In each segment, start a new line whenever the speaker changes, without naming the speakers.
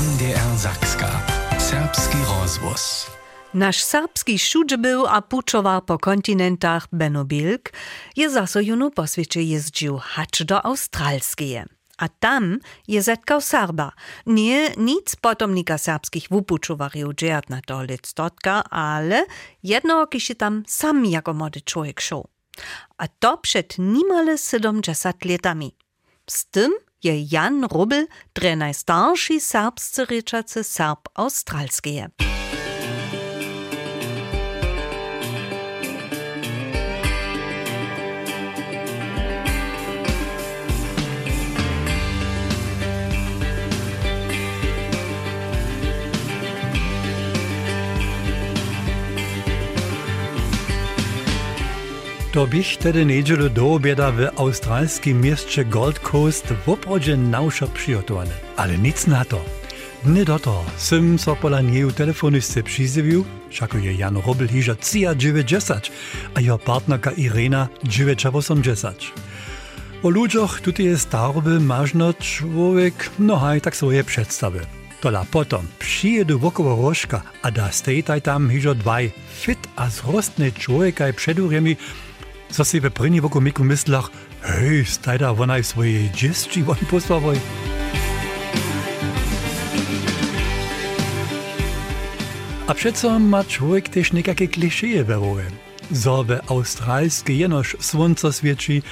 NDR Sakska. Serbski rozvoz.
Nasz serbski šuđe był a pučoval po kontinentach Benno Bilk, je zaso junu po sviecie jeździł hacz do Australskie. A tam je zetkał Serba. Nie nic potomnika serbskich wupučowarjów dżert na to stotka, ale jedno się tam sam jako młody człowiek szł. A to przed niemale 70 latami. Z tym je Jan Rubbel, drenaj starši serbsce Richardse, Serb Australskeje.
To bych tedy niedzielu do obieda w australskim mieście Gold Coast w oprodzie nausza przygotowane. Ale nic na to. Dny do to sem so pola nieju telefonistce przyzywił, všako je Jan Robel hiža cija 90, a jeho partnerka Irena 980. O ludziach tutaj jest staroby mażno człowiek, no haj, tak sobie przedstawy. Tola potom przyjedu wokoło rożka, a da stejtaj tam hižo dwaj fit a zrostne człowieka Să se pe prânji voko miku mislach, hej, stajda vona i svoje džestri, voni postavoj. Abschätzung ma čovjek tež nekake klišeje veruje. Zorbe australskie jenož svonco svječi,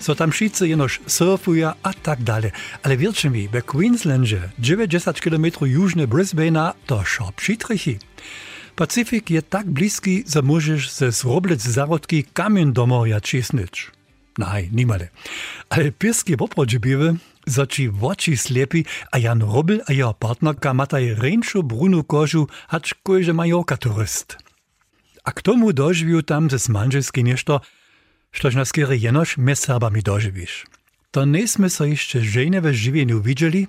so tam šice jenož surfuja a tak dalje. Ale vjerče mi, ve Queenslandže, 90 km južne Brisbanea, to šop šitrichi. Pacifik je tak bliski, za možeš se zroblec zarodki kamen domoja česnič. Naj, nimale. Ale pirski poproč bive, zači voči slepi, a Jan Robel, a jeho partnerka mataj renčo brunu kožu, hač kojže majorka turist. A k tomu doživju tam ze smanželski nešto, štož na skere jenoš med sabami doživiš. To nismo se išče žene v življenju videli,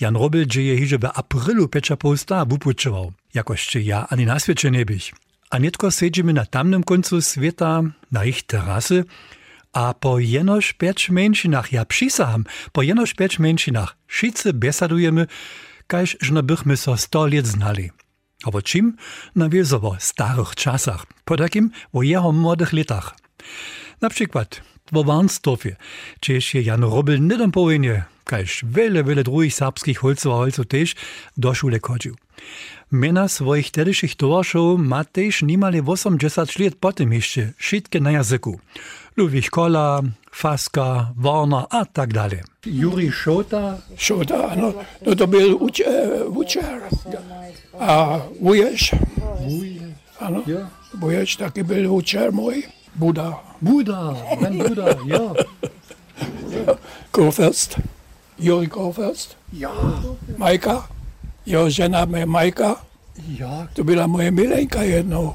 Jan Robel dzieje hiže w aprilu pecza posta wupučował, jakoście ja ani na nie byś. A nietko siedzimy na tamnym końcu świata, na ich terasy, a po jenoż pięć mężczyznach, ja przysaham, po jenoż pięć mężczyznach, wszyscy besadujemy, kajż żno bychmy so sto lat znali. A o czym? Na wiezo starych czasach, po takim o jeho młodych latach. Na przykład w Warnsdorfie, gdzieś je Jan Robel nie dom powinie, kaž wiele, wiele drugich serbskich holcov a holcov tež do šule chodil. Mena svojich tedejších tovaršov ma tež nimali 80 let potem ešte všetky na jazyku. Ludwig Kolla, Faska, Warner a tak dalej. Juri Šota.
Šota, ano, no to byl uč, učer. A Vuješ. Ano, Vuješ taky byl učer můj. Buda.
Buda, Ben Buda, ja.
Kurfürst. Juri Kurfürst.
Ja.
Majka. Jeho žena mě Majka.
Ja.
To byla moje milenka jednou.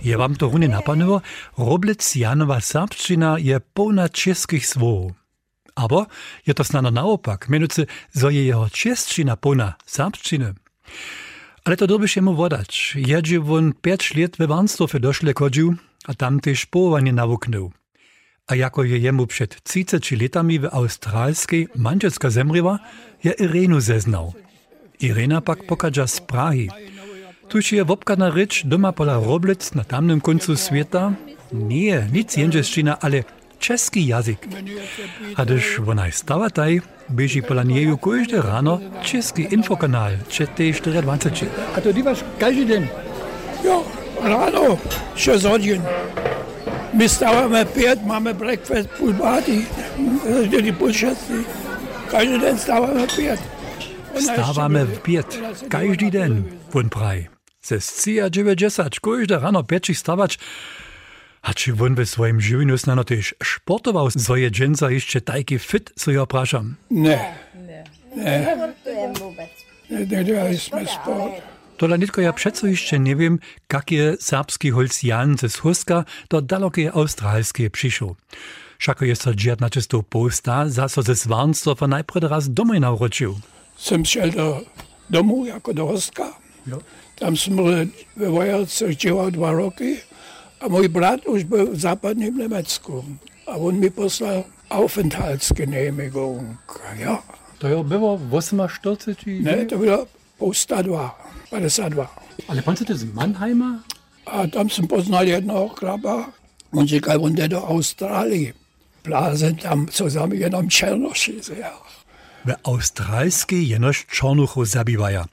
Je wam to runie napanuło? Roblec Janowa serbszczyna je pełna czeskich słów. Aber je to snano naopak, mianowicie, zo je jeho czeszczyna pełna serbszczyny. Ale to doby się mu wodać. Jedzie won 5 lat we Warnsdorfie doszle a tam też połowanie nawuknął. A jako je jemu przed 30 latami w australskiej manżelska zemriła, je Irenu zeznał. Irena pak pokaża z Prahi. Tuż je wopkana rycz doma pola Roblec na tamnym końcu świata? Nie, nic jędrzeszczyna, ale czeski jazyk. A gdyż ona stała taj, bieži pola nieju każde rano czeski infokanal, czy te 24. A to dywasz każdy dzień?
Jo, Rano, Chezonien. Mistava me pet, mame breakfast pulbati, ljudi pušasti. Каждый день става ме пет. Stava me
vpijet,
kajždi
den, bun
praj. Se
scija
Das
džesač,
kojžda
rano pečih stavač, a či bun ve svojim življenju snano tež športoval svoje dženca išče tajki fit, so ist prašam? Ne. Ne. Ne. Ne. Ne. Ne.
Ne. Ne. Ne. Ne. ist Ne. Ne.
Tola nitko ja przeco jeszcze nie wiem, jakie serbski holc Jan ze Schuska do dalekie australskie przyszł. Szako jest to dziad na czysto posta, zaso ze Swarnsdorfa najpierw raz domaj nawrócił.
Jsem šel do domů jako do Hoska. Tam jsem byl ve Vojalce dělal dva roky a můj brat už byl v západním Německu. A on mi poslal Aufenthaltsgenehmigung. Ja,
To było 48 czy...
Ne, to bylo po 102, alles
an war. Alle Panzer sind
Mannheimer? Ah, da haben sie Bosnali hätten auch Grabach. Und sie gab unter der Australien. Blasen dann zusammengenommen Tschernoschi. Ja.
We australski jenoś czornuchu zabiwaja.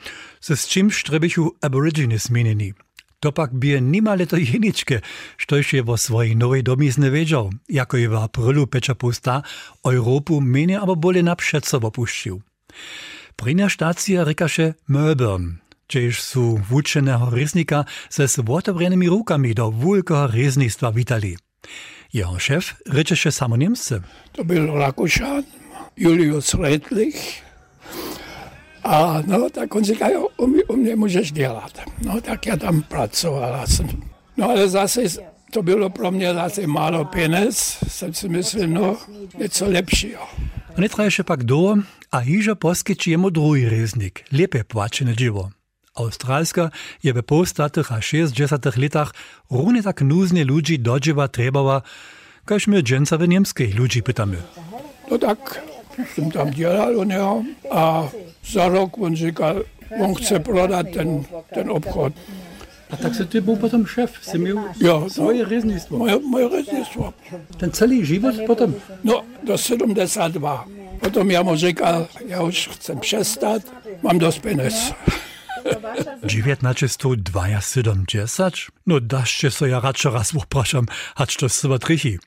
Ze z czym strebichu aborigines zmienili. To pak bie nimale to jeniczkę, sztoś je ne wo swojej nowej domi znewiedział, jako je w aprylu pecza pusta, Europu menie abo bole na przed sobą puścił. Prina stacja rykasze Melbourne. Gdzież su włóczenego reznika ze złotobranymi rukami do wulkego reznictwa witali. Jeho szef rycze samo Niemcy.
To byl Rakušan, Julius Redlich. A no, tak on říká, jo, u, mě, u mě můžeš dělat. No, tak já tam pracovala jsem. No, ale zase to bylo pro mě zase málo peněz. Jsem si myslel, no, něco lepšího.
A nie traje się pak do, a hižo poskyči jemu druhý reznik, lepe płačene dziwo. Australska je w postatych a 60 latach równie tak nuznie ludzi dodziewa trebała, kaž my dżęca w niemskiej ludzi pytamy.
No tak jsem tam dělal u něho a za rok on říkal, on chce prodat ten, ten obchod.
A tak se ty był potem szef, si miał
Jo,
swoje
no,
reznictwo.
moje, moje reznictwo.
Ten celý život potom.
No, do 72. Potom já mu říkal, já už chcem přestat, mám dost peněz.
Živjet na čestu 270? No dašče se ja radšo raz uprašam, hač to seba trichy.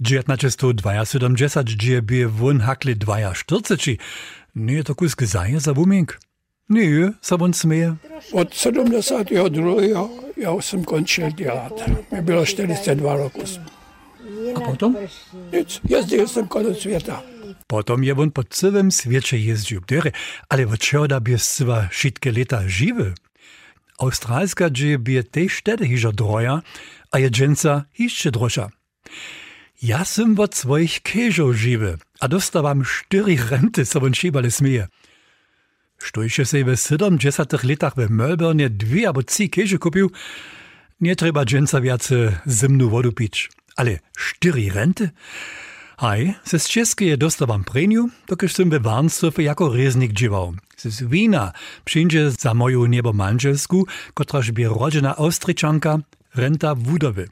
Živjet na čestu 270, že by von hakli 240. Nie to kusk gezaje za booming. Nie, sa on smeje.
Od 72. ja jsem končil dělat. Mi bylo 42 roku.
A potom?
Nic, jezdil jsem konec světa.
Potom je won po całym świecie jeździł. Dere, ale od czego da bie swa wszystkie lata żywy? Australska gdzie bie tej wtedy hiżo droja, a je dżęca jeszcze drosza. Ja sam od swoich keżów żywy, a dostawam cztery renty, so won szibale smieje. Štojše se v 70 letach w Melbourne dwie albo trzy keże kupił, nie trzeba dżęca wiace zimnu wodu pić. Ale cztery renty? Haj, ze z Českej dostawam premiu, dokiż sam we Warnsdorfie jako reznik dziwał. Ze z Wina przyjdzie za moją niebo manżelsku, kotraż bie rodzina Austryczanka, renta wudowy.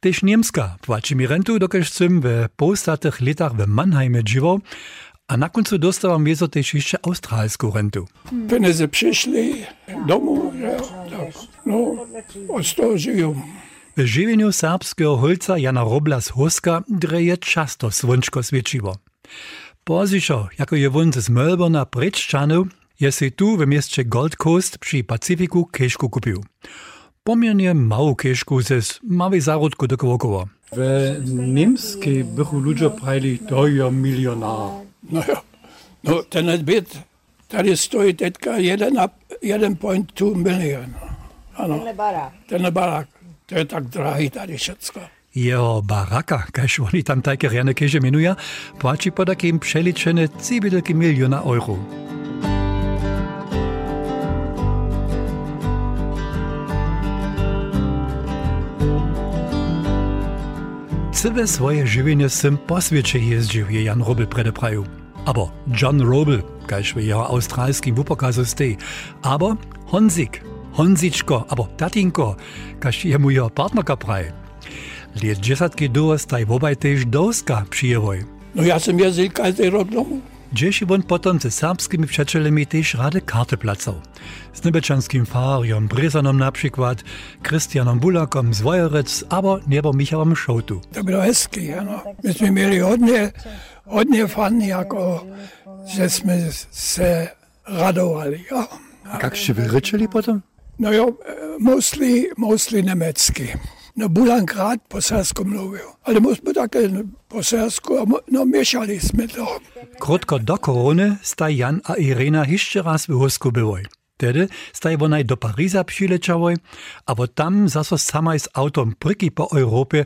Też Niemska płaci mi rentu, dokiż sam we postatych latach w Mannheimie dziwał, a na końcu dostawam wiezo też jeszcze australską.
Peníze přišly domů, že jo, tak, no, od toho žiju.
W żywieniu serbskiego holca Jana Robla z Huska dreje často słonczko świeciło. Poziszo, jako je won z Melbourna Bridgečanów, je se tu w mieście Gold Coast przy Pacyfiku kieszku kupił. Pomiernie małą kieszku ze małej zarodku do koło. W niemskiej bychu ludzie prajli, to je milionar.
No jo, no ten byt tady stojí teďka 1,2 milion. Ano, ten barák. To je tak drahý tady všecko.
Jeho baraka, kaž oni tam tajke rjane keže menuja, płaci po takim przeliczene 3 miliona euro. Całe swoje żywienie sem po świecie jeździł, je Jan Robel predepraju. Aber John Robel, kaž w jeho australskim wupokazu stej. Aber Honzik, honzičko, abo tatinko, kaž je mu jeho partnerka praje. Let džesatky duo staj vobaj tež dovska přijevoj.
No ja som jazyl každý rok domů.
Dzieci bądź potem ze serbskimi przyjacielami też rady karty placał. Z niebeczanskim Fariom Brezanom na przykład, Krystianom Bulakom z Wojerec, albo niebo Michałem Szołtu.
To było hezkie, no. Myśmy mieli odnie, odnie fan, jako żeśmy se radowali, ja.
A jak się wyryczyli potem?
No jo, mostly, mostly německy. No Bulan rád po sersku mluvil, ale my jsme také po sersku, a mo- no měšali jsme to.
Krótko do korony staj Jan a Irena jeszcze raz w Husku byłoj. Tedy staj wonaj do Pariza przyleciałoj, a bo tam zaso samaj z autom pryki po Europie,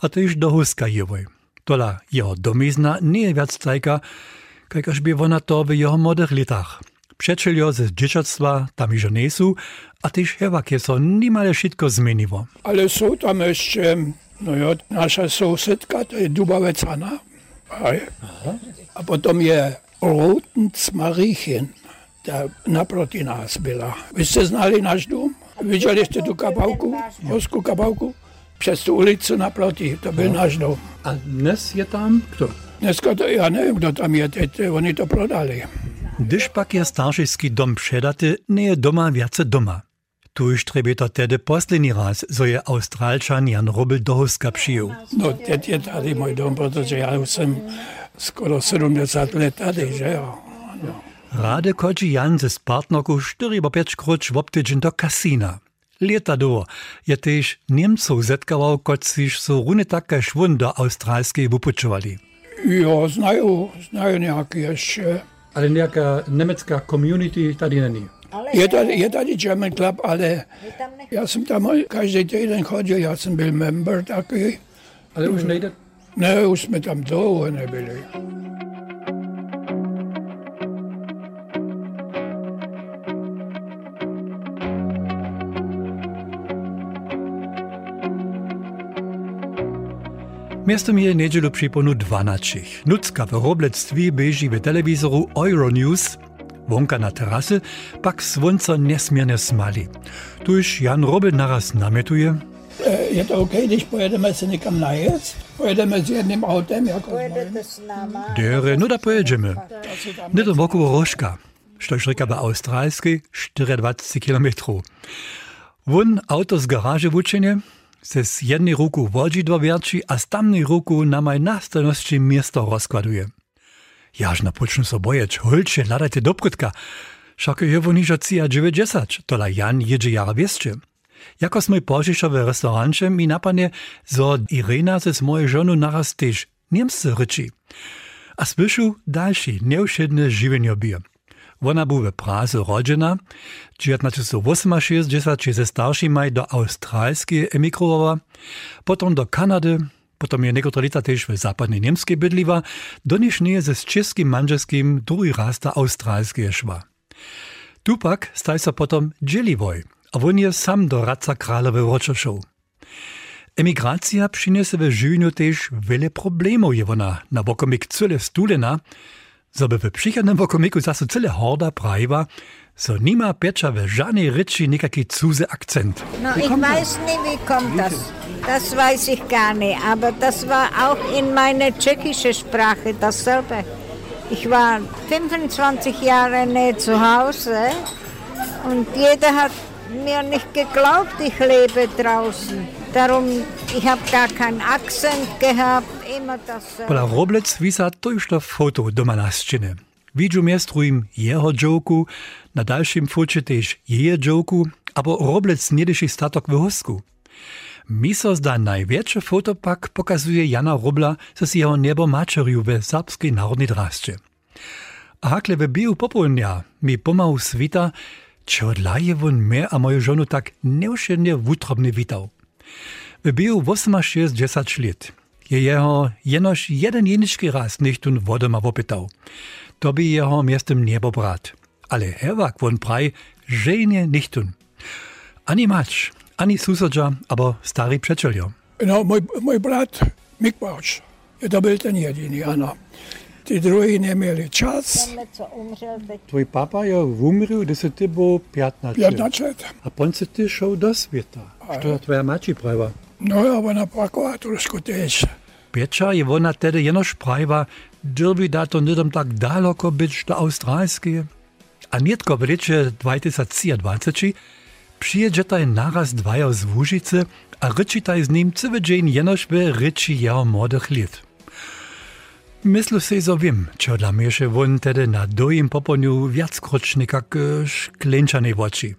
a też do Huska jewoj. Tola jeho domizna nie je wiac tajka, kajkaż by wona to w jeho młodych latach. Przeczelio ze dzieciactwa tam iżo nesu, a też hewakie so nimale wszystko zmieniło.
Ale jsou tam ještě, no jo, naša sousedka, to je Dubavec Anna. A, je. a potom je Rotens Mariechen, ta naproti nás byla. Vy jste znali náš dům? Viděli jste tu kabałku, hosku kabałku? Přes tu ulicu naproti, to byl náš dům.
A dnes je tam kto?
Dneska to, já nevím, kdo tam je, teď oni to prodali.
Když pak je staršejský dom předaty, nie je doma viace doma. Tuž trebě to tedy poslední raz, so je Australčan Jan Robel do Huska přijel.
No teď je tady můj dom, protože já už jsem skoro 70 let tady, že jo. Ano.
Rade chodzi Jan ze partnerku 4-5 kruč w obtydzień do kasina. Leta do je też Niemców zetkawał, kociż so runy takie szwun do australskiej wypuczowali.
Jo, znają, znają nějaký ještě.
Ale nějaká německá community tady není.
Je tady, je tady German Club, ale já jsem tam každý týden chodil, já jsem byl member taky.
Ale už nejde.
Ne, už jsme tam dlouho nebyli.
Miasto mi je niedzielu przyponu 12. Nucka w roblectwie bieži w telewizoru Euronews, wonka na terasy, pak słońce niesmiernie smali. Tuż Jan Robel naraz namietuje,
E, Je to OK, když pojedeme se někam najet? Pojedeme s jedným autem, jako mojím?
dere, no da pojedziemy. Nie to wokół Rożka, što rzeka w australskiej 24 km. Won auto z garaży wuczenie, se z jednej ruku wodzidło wierci, a z tamnej ruku na maj nastanosti miasto rozkładuje. Jaż na pocznu so bojeć, holcie, ladajte do prytka. Však je wo nižo cija 90, tola Jan jedzie jara wieszcze. Jako požišo w restaurancie mi napadnie, zo Irena ze z mojej żonu naraz też niemscy ryczy. A słyszu dalszy, nieuszedny żywienie bier. Ona był w Praze rodzena, 1968 ze starszymaj do Australskiej emigrowała, potem do Kanady, potem je niektóre lata też w zapadnej Niemskiej bydliwa, do niż nie ze czeskim manżeskim drugi raz do Australskiej szła. Tupak staj se potom dzieliwoj, a on sam do radca králowej ročošov. Emigracja przyniesie w życiu też wiele problemów je ona na wokomik cyle stulena, żeby przychodnym wokomiku zasu cyle horda prawa, so nima piecza w żadnej ryczy nikaki cudzy akcent.
No, ich weiß nicht, wie kommt das. Das weiß ich gar nicht. Aber das war auch in meiner tschechischen Sprache dasselbe. Ich war 25 Jahre nicht zu Hause und jeder hat mir nicht geglaubt, ich lebe draußen. Darum, ich habe gar keinen Akzent gehabt.
Pola Roblec wisa to już to foto doma na szczyny. Widziu miestruim jeho dżoku, na dalszym focie też jeje dżoku, abo Roblec niedyszy statok w hosku. Mi so zda największe foto pak pokazuje Jana Robla z jeho niebo maczeriu w serbskiej narodnej drasce. A hakle w biu popołudnia mi pomału svita, czy odlaje won mnie a moją żonu tak nieuszednie wutrobnie witał. W biu 68 lat je jeho jenož jeden jenički raz nichtun wodoma wopytał. To by jeho miestem niebo brat. Ale herwak won praj, żenie nichtun. Ani mać, ani susodża, aber stary przeczeljo.
No, můj, můj brat je to byl ten jediný, ano. Ty druhý neměli čas,
Co umřel teď.
Tvoj papa je umrł, gdy se ty był 15
15 let.
A ponce ty šel do sveta. Što je tvoja mači prava?
No a ona trošku tež.
Piecza je ona tedy jenož prava, dyrbi da to nidom tak daleko być do australskie. A nietko w lecie 2023 przyjedzie naraz dwaja z Łużycy, a ryczytaj z nim cały dzień jenoż by ryczy jeho młodych lat. Myślę sobie, że wiem, čo dla mnie się won tedy na dojim poponiu wiackroć nekak szkleńczanej oczy.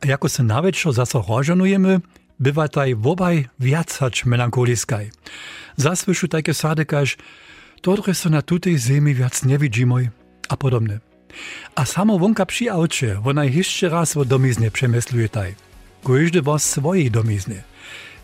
A jako se naweczor zaso rożonujemy, bywa taj wobaj wiac hać melankoliskaj. Zasłyszu takie sady, kaž, dotre so na tutej zemi wiac nie widzimoj, a podobne. A samo wonka przy aucie, ona jeszcze raz o domiznie przemysluje taj. Każdy was swojej domizny.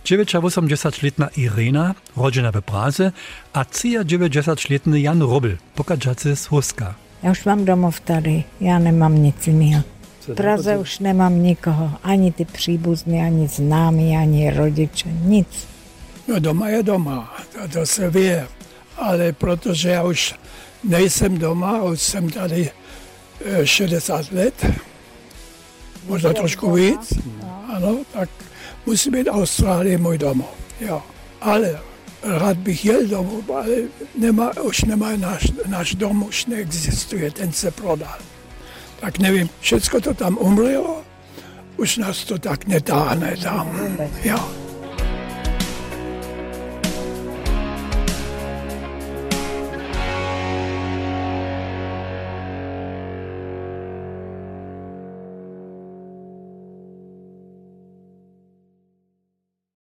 89-letna Irena, rodzina w Praze, a 90-letny Jan Robel, pokażacy z Huska.
Já už mám domov tady, já nemám nic jiného. V Praze už nemám nikoho, ani ty příbuzní, ani známí, ani rodiče, nic.
No doma je doma, to, to se ví, ale protože já už nejsem doma, už jsem tady eh, 60 let, možná trošku víc, ano, tak musí být Austrálie můj domov. Jo. Ale rád bych jel domů, ale nemá, už nemá náš, náš dom, už neexistuje, ten se prodal. Tak nevím, všecko to tam umřelo, už nás to tak netáhne tam. Jo.